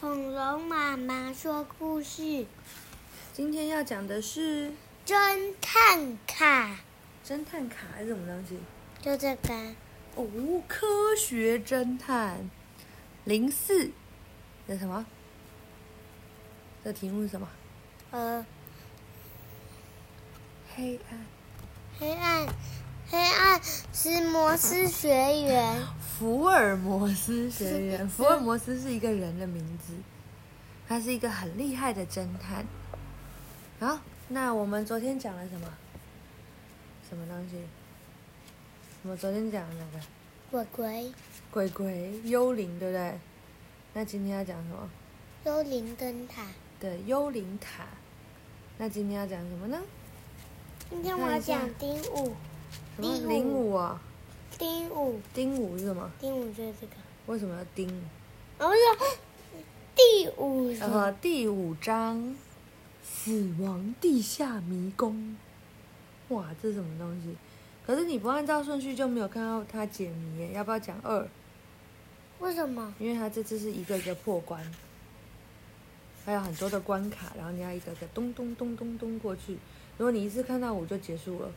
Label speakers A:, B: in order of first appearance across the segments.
A: 恐龙妈妈说故事，
B: 今天要讲的是
A: 侦探卡，
B: 侦探卡还是什么东西？
A: 就这个。
B: 哦，科学侦探零四，这什么？这题目是什么？
A: 呃，
B: 黑暗，
A: 黑暗，黑暗是摩斯学员。
B: 福尔摩斯学员，福尔摩斯是一个人的名字，他是一个很厉害的侦探。好，那我们昨天讲了什么？什么东西？我们昨天讲了哪个？
A: 鬼鬼，
B: 鬼鬼，幽灵，对不对？那今天要讲什么？
A: 幽灵灯塔。
B: 对幽灵塔。那今天要讲什么呢？
A: 今天我要讲丁五。
B: 什么零五啊？
A: 丁五。
B: 丁五是什么？
A: 丁五就是这个。
B: 为什么要丁？
A: 我说第五。
B: 呃，第五章，死亡地下迷宫。哇，这是什么东西？可是你不按照顺序就没有看到它解谜耶，要不要讲二？
A: 为什么？
B: 因为它这次是一个一个破关，还有很多的关卡，然后你要一个个咚咚咚咚咚过去。如果你一次看到五就结束了。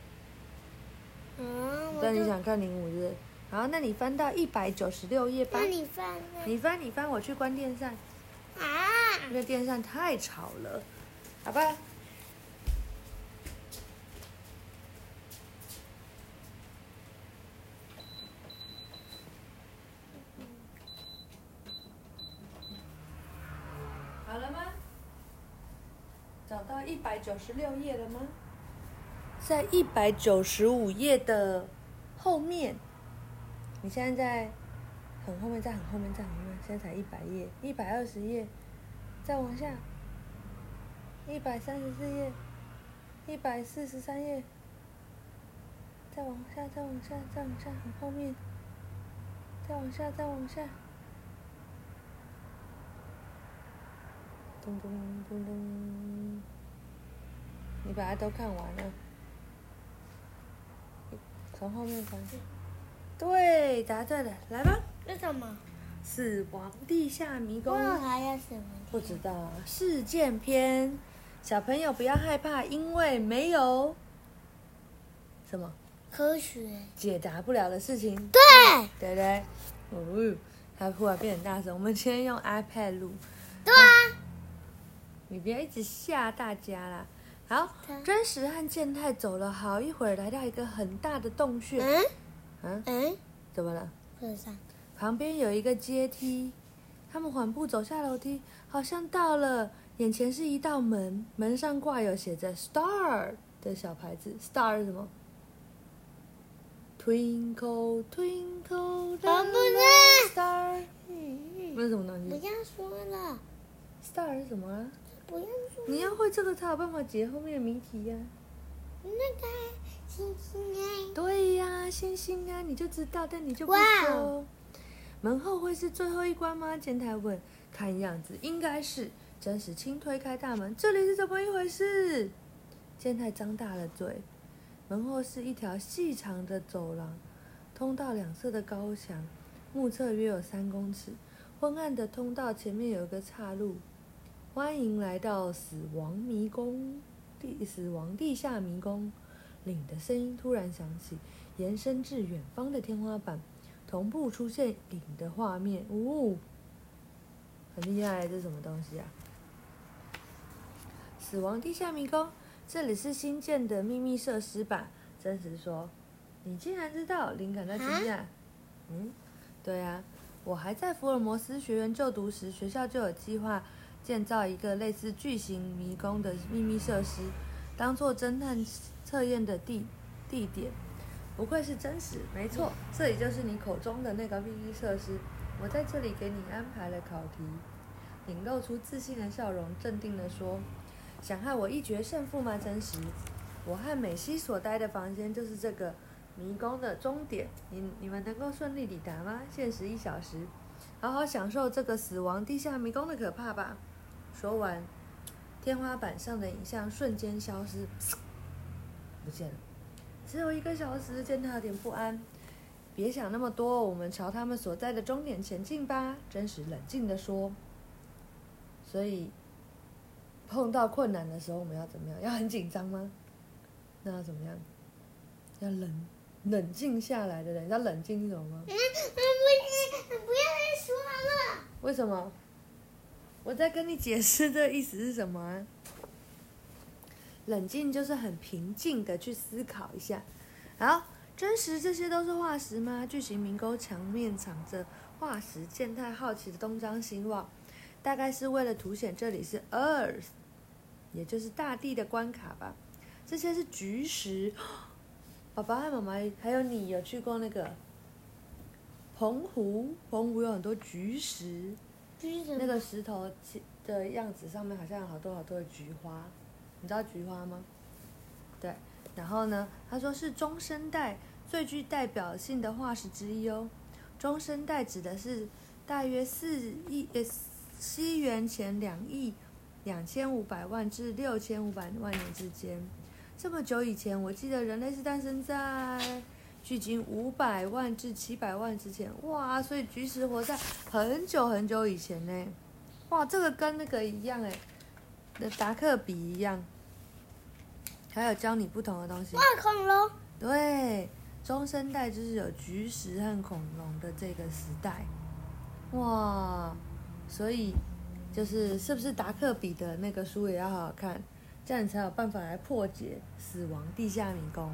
A: 嗯。
B: 但你想看零五日？好，那你翻到一百九十六页吧。
A: 那你翻。
B: 你翻，你翻，我去关电扇。
A: 啊！
B: 那个电扇太吵了，好吧？好了吗找到一百九十六页了吗？在一百九十五页的后面。你现在在很后面，在很后面，在很后面。现在才一百页，一百二十页，再往下，一百三十四页，一百四十三页，再往下，再往下，再往下，很后面，再往下，再往下。咚咚咚咚，你把它都看完了，从后面翻。对，答对了，来吧。
A: 为什么？
B: 死亡地下迷宫。
A: 还有什么？
B: 不知道。事件篇，小朋友不要害怕，因为没有什么
A: 科学
B: 解答不了的事情。
A: 对，
B: 对不对？哦，他突然变很大声。我们今天用 iPad 录。
A: 对啊。
B: 你不要一直吓大家啦！好，真实和健太走了好一会儿，来到一个很大的洞穴。
A: 嗯
B: 嗯
A: 嗯，
B: 怎么了？
A: 上。
B: 旁边有一个阶梯，他们缓步走下楼梯，好像到了。眼前是一道门，门上挂有写着 “Star” 的小牌子。Star 是什么？Twinkle twinkle little star。那是什么东西？
A: 不要说了。
B: Star 是什么啊？
A: 不要说。
B: 你要会这个才有办法解后面的谜题呀。
A: 那个星星啊。
B: 对呀，星星啊，你就知道，但你就不说。门后会是最后一关吗？健太问。看样子应该是。真实轻推开大门，这里是怎么一回事？健太张大了嘴。门后是一条细长的走廊，通道两侧的高墙，目测约有三公尺。昏暗的通道前面有一个岔路。欢迎来到死亡迷宫，地死亡地下迷宫。领的声音突然响起，延伸至远方的天花板，同步出现领的画面。呜，很厉害，这是什么东西啊？死亡地下迷宫，这里是新建的秘密设施吧？真实说，你竟然知道？灵感在惊讶。嗯，对啊，我还在福尔摩斯学院就读时，学校就有计划。建造一个类似巨型迷宫的秘密设施，当做侦探测验的地地点。不愧是真实，没错，这里就是你口中的那个秘密设施。我在这里给你安排了考题。你露出自信的笑容，镇定地说：“想害我一决胜负吗？真实，我和美西所待的房间就是这个迷宫的终点。你你们能够顺利抵达吗？限时一小时，好好享受这个死亡地下迷宫的可怕吧。”说完，天花板上的影像瞬间消失，不见了。只有一个小时，见他有点不安。别想那么多，我们朝他们所在的终点前进吧。真实冷静地说。所以碰到困难的时候，我们要怎么样？要很紧张吗？那要怎么样？要冷冷静下来的人，要冷静是什么吗？
A: 嗯，不是，不要再说了。
B: 为什么？我在跟你解释这意思是什么？冷静就是很平静的去思考一下。好，真实这些都是化石吗？巨型明沟墙面藏着化石，健太好奇的东张西望，大概是为了凸显这里是 Earth，也就是大地的关卡吧。这些是菊石。爸爸和妈妈还有你有去过那个澎湖？澎湖有很多菊石。那个石头的样子上面好像有好多好多的菊花，你知道菊花吗？对，然后呢，他说是中生代最具代表性的化石之一哦。中生代指的是大约四亿呃西元前两亿两千五百万至六千五百万年之间，这么久以前，我记得人类是诞生在。距今五百万至七百万之前，哇！所以菊石活在很久很久以前呢，哇！这个跟那个一样哎，那达克比一样，还有教你不同的东西。
A: 哇，恐龙。
B: 对，中生代就是有菊石和恐龙的这个时代，哇！所以就是是不是达克比的那个书也要好好看，这样你才有办法来破解死亡地下迷宫。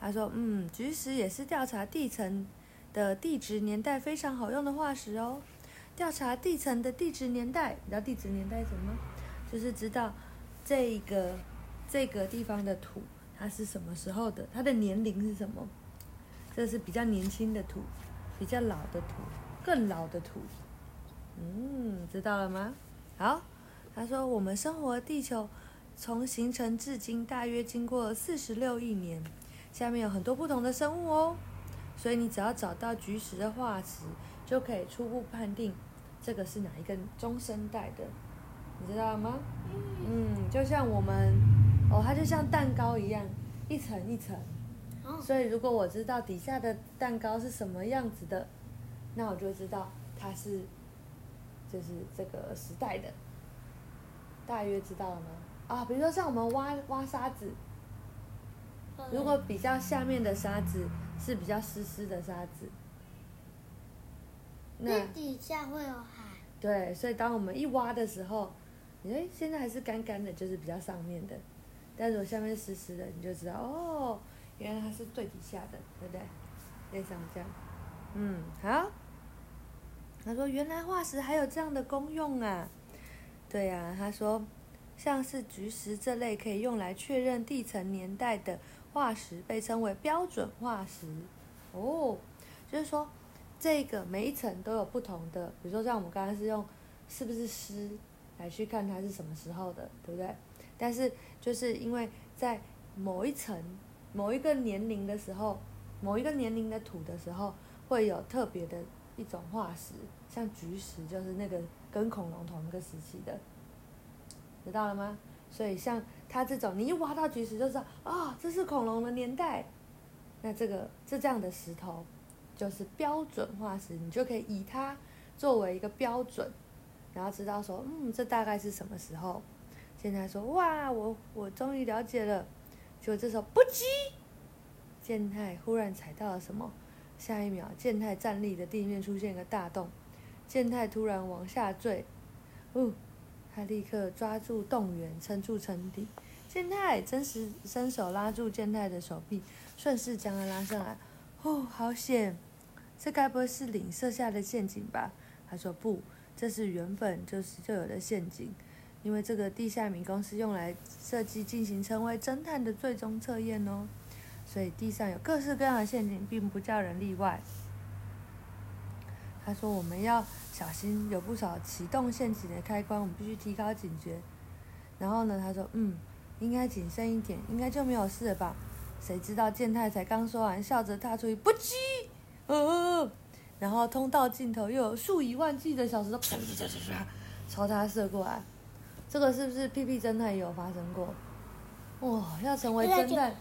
B: 他说：“嗯，菊石也是调查地层的地质年代非常好用的化石哦。调查地层的地质年代，你知道地质年代什么？就是知道这个这个地方的土它是什么时候的，它的年龄是什么？这是比较年轻的土，比较老的土，更老的土。嗯，知道了吗？好，他说我们生活地球从形成至今大约经过四十六亿年。”下面有很多不同的生物哦，所以你只要找到菊石的化石，就可以初步判定这个是哪一个中生代的，你知道吗？嗯，就像我们哦，它就像蛋糕一样，一层一层。所以如果我知道底下的蛋糕是什么样子的，那我就知道它是就是这个时代的，大约知道了吗？啊，比如说像我们挖挖沙子。如果比较下面的沙子是比较湿湿的沙子，
A: 那底下会有海。
B: 对，所以当我们一挖的时候，哎，现在还是干干的，就是比较上面的。但是我下面湿湿的，你就知道哦，原来它是最底下的，对不对？类似这样。嗯，好。他说：“原来化石还有这样的功用啊！”对呀，他说，像是菊石这类可以用来确认地层年代的。化石被称为标准化石，哦，就是说，这个每一层都有不同的，比如说像我们刚刚是用是不是湿来去看它是什么时候的，对不对？但是就是因为在某一层、某一个年龄的时候，某一个年龄的土的时候，会有特别的一种化石，像菊石，就是那个跟恐龙同一个时期的，知道了吗？所以像。它这种，你一挖到菊石就知道啊，这是恐龙的年代。那这个这这样的石头，就是标准化石，你就可以以它作为一个标准，然后知道说，嗯，这大概是什么时候。现在说，哇，我我终于了解了。就这时候，不急，健太忽然踩到了什么？下一秒，健太站立的地面出现一个大洞，健太突然往下坠，哦。他立刻抓住动员，撑住沉底。健太真实伸手拉住健太的手臂，顺势将他拉上来。哦，好险！这该不会是领设下的陷阱吧？他说不，这是原本就是就有的陷阱。因为这个地下迷宫是用来设计进行成为侦探的最终测验哦，所以地上有各式各样的陷阱，并不叫人例外。他说：“我们要小心，有不少启动陷阱的开关，我们必须提高警觉。”然后呢，他说：“嗯，应该谨慎一点，应该就没有事了吧？”谁知道健太才刚说完，笑着踏出一步，叽，呃，然后通道尽头又有数以万计的小石头，啪啪啪啪，朝他射过来。这个是不是屁屁侦探也有发生过？哇，要成为侦探，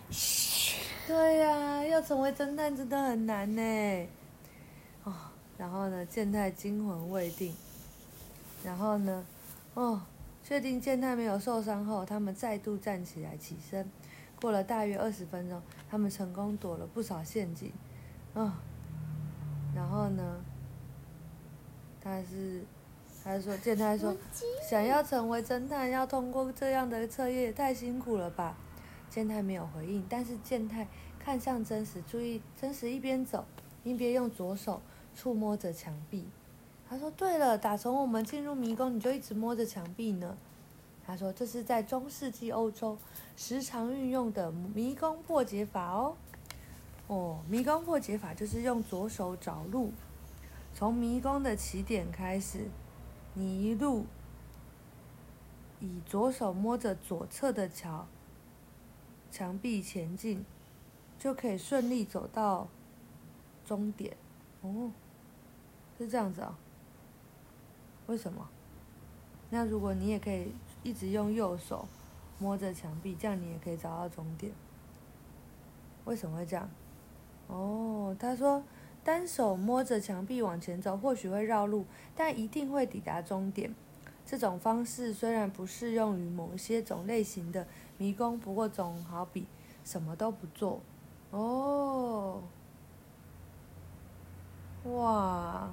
B: 对呀，要成为侦探真的很难呢。然后呢，健太惊魂未定。然后呢，哦，确定健太没有受伤后，他们再度站起来起身。过了大约二十分钟，他们成功躲了不少陷阱。哦，然后呢？他是，他说健太说，想要成为侦探，要通过这样的测验，太辛苦了吧？健太没有回应，但是健太看向真实，注意真实一边走一边用左手触摸着墙壁。他说：“对了，打从我们进入迷宫，你就一直摸着墙壁呢。”他说：“这是在中世纪欧洲时常运用的迷宫破解法哦。哦，迷宫破解法就是用左手找路，从迷宫的起点开始，你一路以左手摸着左侧的墙墙壁前进，就可以顺利走到终点。哦，是这样子啊。”为什么？那如果你也可以一直用右手摸着墙壁，这样你也可以找到终点。为什么会这样？哦，他说单手摸着墙壁往前走，或许会绕路，但一定会抵达终点。这种方式虽然不适用于某些种类型的迷宫，不过总好比什么都不做。哦，哇！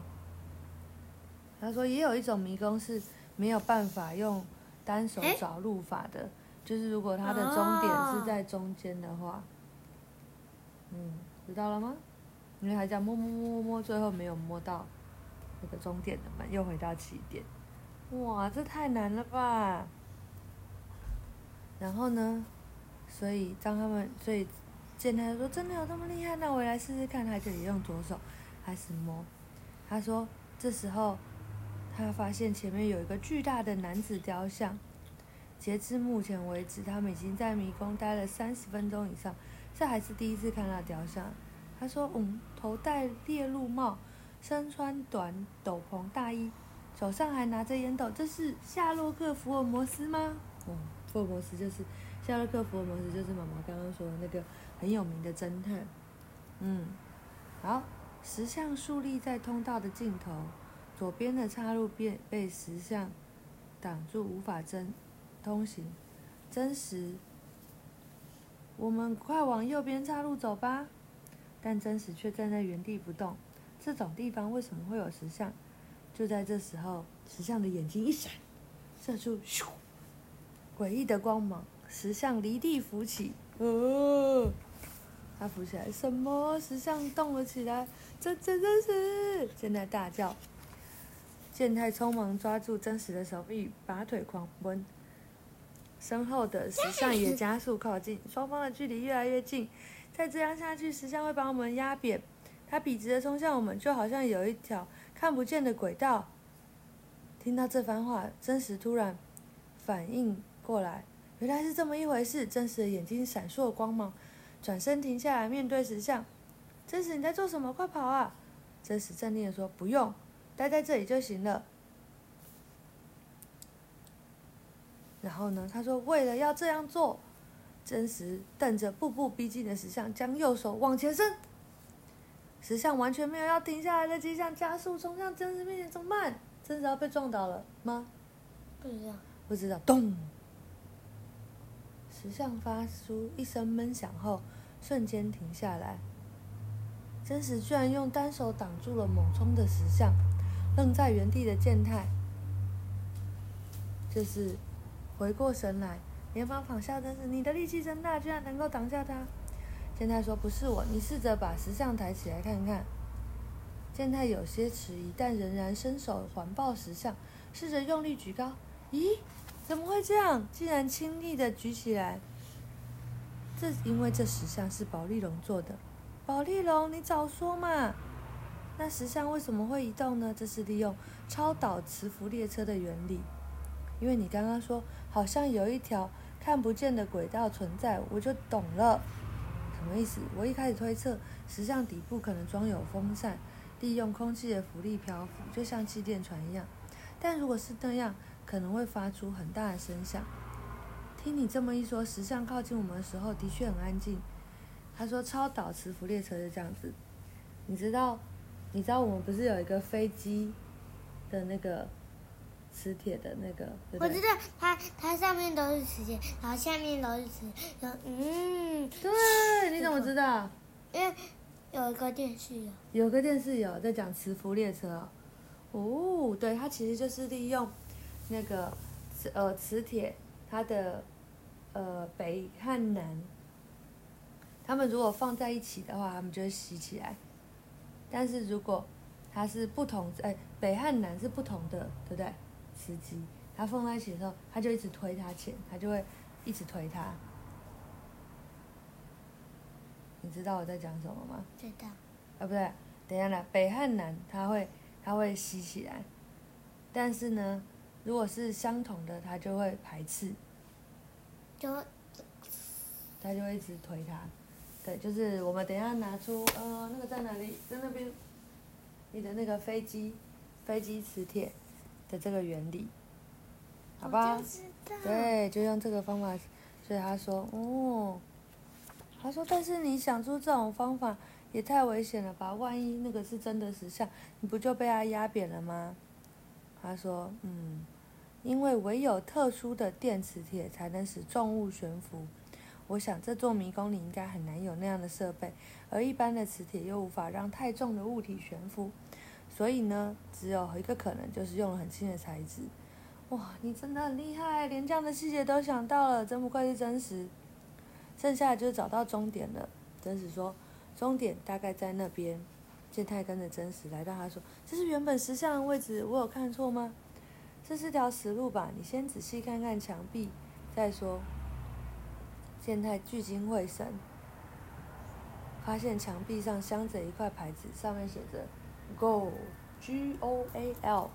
B: 他说：“也有一种迷宫是没有办法用单手找路法的，就是如果它的终点是在中间的话，嗯，知道了吗？因为还在摸摸摸摸摸，最后没有摸到那个终点的门，又回到起点。哇，这太难了吧！然后呢？所以当他们所以见他说真的有这么厉害，那我来试试看。他就用左手开始摸。他说这时候。”他发现前面有一个巨大的男子雕像。截至目前为止，他们已经在迷宫待了三十分钟以上，这还是第一次看到雕像。他说：“嗯，头戴猎鹿帽，身穿短斗篷大衣，手上还拿着烟斗，这是夏洛克·福尔摩斯吗？”“哦，福尔摩斯就是夏洛克·福尔摩斯，就是妈妈刚刚说的那个很有名的侦探。”“嗯，好，石像竖立在通道的尽头。”左边的岔路被被石像挡住，无法真通行。真实，我们快往右边岔路走吧。但真实却站在原地不动。这种地方为什么会有石像？就在这时候，石像的眼睛一闪，射出咻诡异的光芒，石像离地浮起。哦，它浮起来，什么？石像动了起来。真真真实！现在大叫。健太匆忙抓住真实的手臂，拔腿狂奔。身后的石像也加速靠近，双方的距离越来越近。再这样下去，石像会把我们压扁。它笔直的冲向我们，就好像有一条看不见的轨道。听到这番话，真实突然反应过来，原来是这么一回事。真实的眼睛闪烁光芒，转身停下来面对石像。真实，你在做什么？快跑啊！真实镇定的说：“不用。”待在这里就行了。然后呢？他说：“为了要这样做，真实瞪着步步逼近的石像，将右手往前伸。石像完全没有要停下来的迹象，加速冲向真实面前。怎么办？真实要被撞倒了吗？
A: 不知道。
B: 不知道。咚！石像发出一声闷响后，瞬间停下来。真实居然用单手挡住了猛冲的石像。愣在原地的健太，就是回过神来，连忙仿效真是。你的力气真大，居然能够挡下他。健太说：“不是我，你试着把石像抬起来看看。”健太有些迟疑，但仍然伸手环抱石像，试着用力举高。咦，怎么会这样？竟然轻易的举起来。这因为这石像是宝丽龙做的。宝丽龙，你早说嘛！那石像为什么会移动呢？这是利用超导磁浮列车的原理。因为你刚刚说好像有一条看不见的轨道存在，我就懂了。什么意思？我一开始推测石像底部可能装有风扇，利用空气的浮力漂浮，就像气垫船一样。但如果是那样，可能会发出很大的声响。听你这么一说，石像靠近我们的时候的确很安静。他说超导磁浮列车是这样子，你知道？你知道我们不是有一个飞机的那个磁铁的那个，对对？
A: 我知道它它上面都是磁铁，然后下面都是磁，然后嗯，
B: 对，你怎么知道？
A: 因为有一个电视有，
B: 有个电视有在讲磁浮列车哦。哦，对，它其实就是利用那个磁呃磁铁，它的呃北和南，它们如果放在一起的话，它们就会吸起来。但是如果它是不同，哎，北和南是不同的，对不对？磁极，它放在一起的时候，它就一直推它前，它就会一直推它。你知道我在讲什么吗？
A: 知道，
B: 啊，不对，等一下呢，北和南它会它会吸起来，但是呢，如果是相同的，它就会排斥，
A: 就
B: 它就会一直推它。对，就是我们等一下拿出，呃，那个在哪里？在那边，你的那个飞机飞机磁铁的这个原理，好吧对，就用这个方法。所以他说，哦，他说，但是你想出这种方法也太危险了吧？万一那个是真的石像，你不就被它压扁了吗？他说，嗯，因为唯有特殊的电磁铁才能使重物悬浮。我想这座迷宫里应该很难有那样的设备，而一般的磁铁又无法让太重的物体悬浮，所以呢，只有一个可能，就是用了很轻的材质。哇，你真的很厉害，连这样的细节都想到了，真不愧是真实。剩下的就是找到终点了。真实说，终点大概在那边。健太跟着真实来到，他说：“这是原本石像的位置，我有看错吗？这是条死路吧？你先仔细看看墙壁，再说。”健太聚精会神，发现墙壁上镶着一块牌子，上面写着 “Go”，G O A L。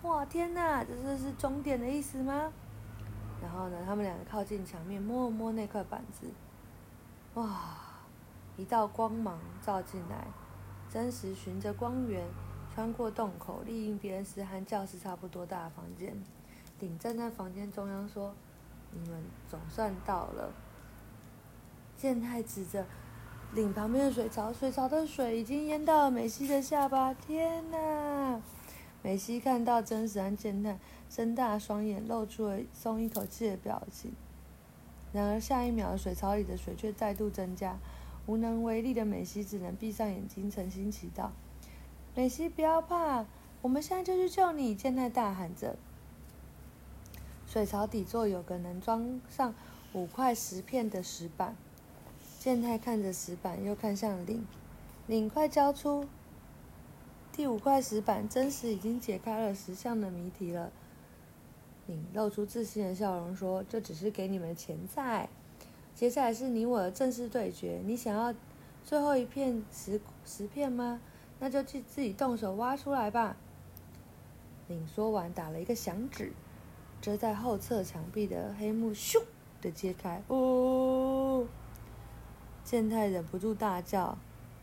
B: 哇，天哪，这是是终点的意思吗？然后呢，他们两个靠近墙面，摸了摸那块板子，哇，一道光芒照进来，真实循着光源穿过洞口，立应别人时和教室差不多大的房间。顶站在房间中央说：“你们总算到了。”健太指着岭旁边的水槽，水槽的水已经淹到了美西的下巴。天哪！美西看到真实和健太，睁大双眼，露出了松一口气的表情。然而下一秒，水槽里的水却再度增加，无能为力的美西只能闭上眼睛，诚心祈祷：“美西，不要怕，我们现在就去救你！”健太大喊着。水槽底座有个能装上五块石片的石板。健太看着石板，又看向岭，岭快交出。第五块石板，真实已经解开了石像的谜题了。岭露出自信的笑容说：“这只是给你们的前菜，接下来是你我的正式对决。你想要最后一片石石片吗？那就去自己动手挖出来吧。”岭说完，打了一个响指，遮在后侧墙壁的黑幕咻的揭开。哦！健太忍不住大叫：“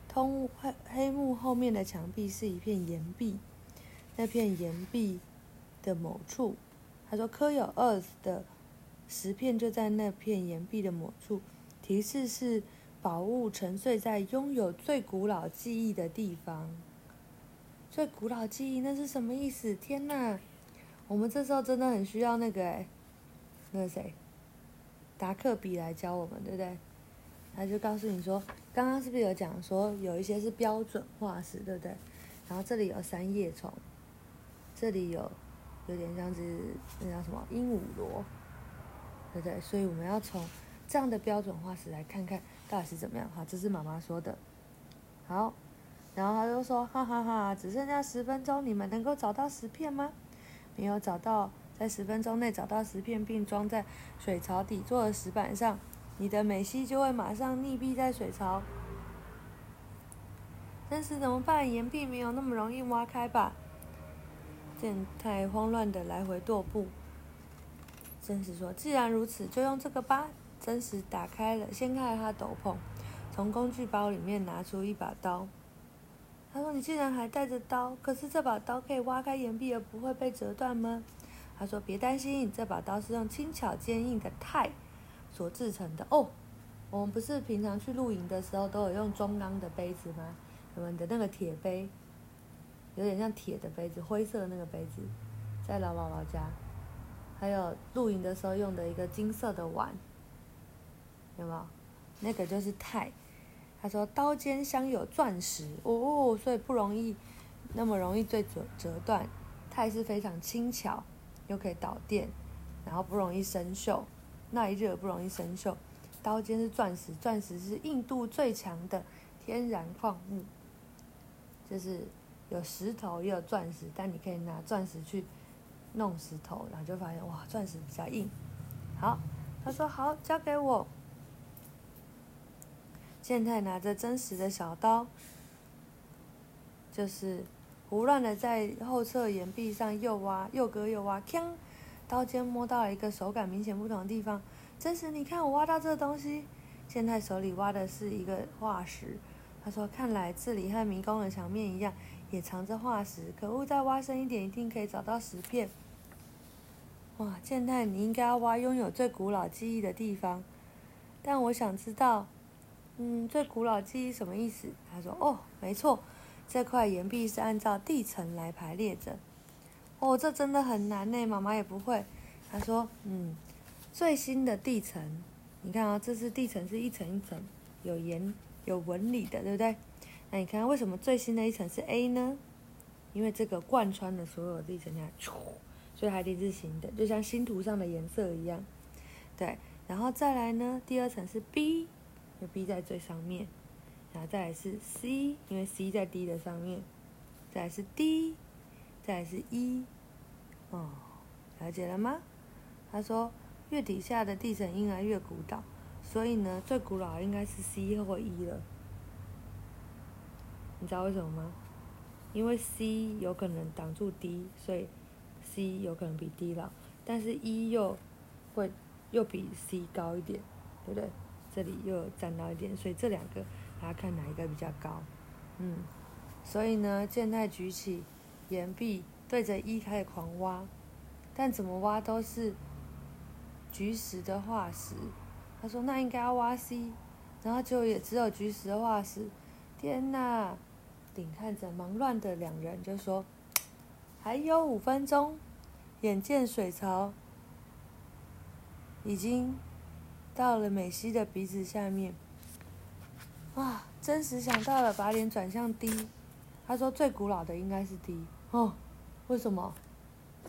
B: 通黑黑幕后面的墙壁是一片岩壁，那片岩壁的某处，他说刻有 Earth 的石片就在那片岩壁的某处。提示是宝物沉睡在拥有最古老记忆的地方。最古老记忆那是什么意思？天哪！我们这时候真的很需要那个哎，那个谁，达克比来教我们，对不对？他就告诉你说，刚刚是不是有讲说有一些是标准化石，对不对？然后这里有三叶虫，这里有有点像是那叫什么鹦鹉螺，对不对？所以我们要从这样的标准化石来看看到底是怎么样。好，这是妈妈说的。好，然后他就说，哈哈哈，只剩下十分钟，你们能够找到石片吗？没有找到，在十分钟内找到石片，并装在水槽底座的石板上。你的美西就会马上溺毙在水槽。真实怎么办？岩壁没有那么容易挖开吧？健太慌乱的来回踱步。真实说：“既然如此，就用这个吧。”真实打开了，掀开了他斗篷，从工具包里面拿出一把刀。他说：“你竟然还带着刀？可是这把刀可以挖开岩壁而不会被折断吗？”他说：“别担心，这把刀是用轻巧坚硬的钛。”所制成的哦，我们不是平常去露营的时候都有用中钢的杯子吗？我们的那个铁杯，有点像铁的杯子，灰色的那个杯子，在老姥姥家，还有露营的时候用的一个金色的碗，有没有？那个就是钛。他说刀尖镶有钻石哦，所以不容易那么容易被折折断。钛是非常轻巧，又可以导电，然后不容易生锈，耐热不容易生锈。刀尖是钻石，钻石是硬度最强的天然矿物，就是有石头也有钻石，但你可以拿钻石去弄石头，然后就发现哇，钻石比较硬。好，他说好，交给我。健太拿着真实的小刀，就是胡乱的在后侧岩壁上又挖又割又挖，锵！刀尖摸到了一个手感明显不同的地方。真实，你看我挖到这东西。健太手里挖的是一个化石。他说：“看来这里和迷宫的墙面一样，也藏着化石。可恶，再挖深一点，一定可以找到石片。”哇，健太，你应该要挖拥有最古老记忆的地方。但我想知道。嗯，最古老记忆什么意思？他说：“哦，没错，这块岩壁是按照地层来排列着。哦，这真的很难呢，妈妈也不会。”他说：“嗯，最新的地层，你看啊，这是地层是一层一层有岩有纹理的，对不对？那你看为什么最新的一层是 A 呢？因为这个贯穿了所有地层，下，所以它一定是新的，就像星图上的颜色一样。对，然后再来呢，第二层是 B。”就 B 在最上面，然后再来是 C，因为 C 在 D 的上面，再来是 D，再来是 E，哦，了解了吗？他说越底下的地层应该越古老，所以呢，最古老应该是 C 或 E 了。你知道为什么吗？因为 C 有可能挡住 D，所以 C 有可能比 D 老，但是 E 又会又比 C 高一点，对不对？这里又占到一点，所以这两个大家看哪一个比较高？嗯，所以呢，健太举起岩壁对着一开始狂挖，但怎么挖都是菊石的化石。他说那应该要挖 C，然后就也只有菊石的化石。天哪！顶看着忙乱的两人就说：“还有五分钟，眼见水槽已经。”到了美西的鼻子下面，哇！真实想到了，把脸转向 D。他说：“最古老的应该是 D 哦，为什么？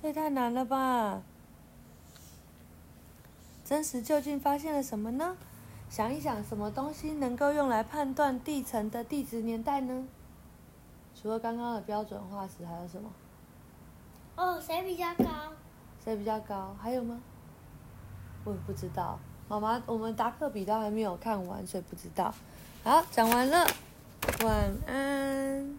B: 这也太难了吧！”真实究竟发现了什么呢？想一想，什么东西能够用来判断地层的地质年代呢？除了刚刚的标准化石，还有什么？
A: 哦，谁比较高？
B: 谁比较高？还有吗？我也不知道。妈妈，我们达克比都还没有看完，所以不知道。好，讲完了，晚安。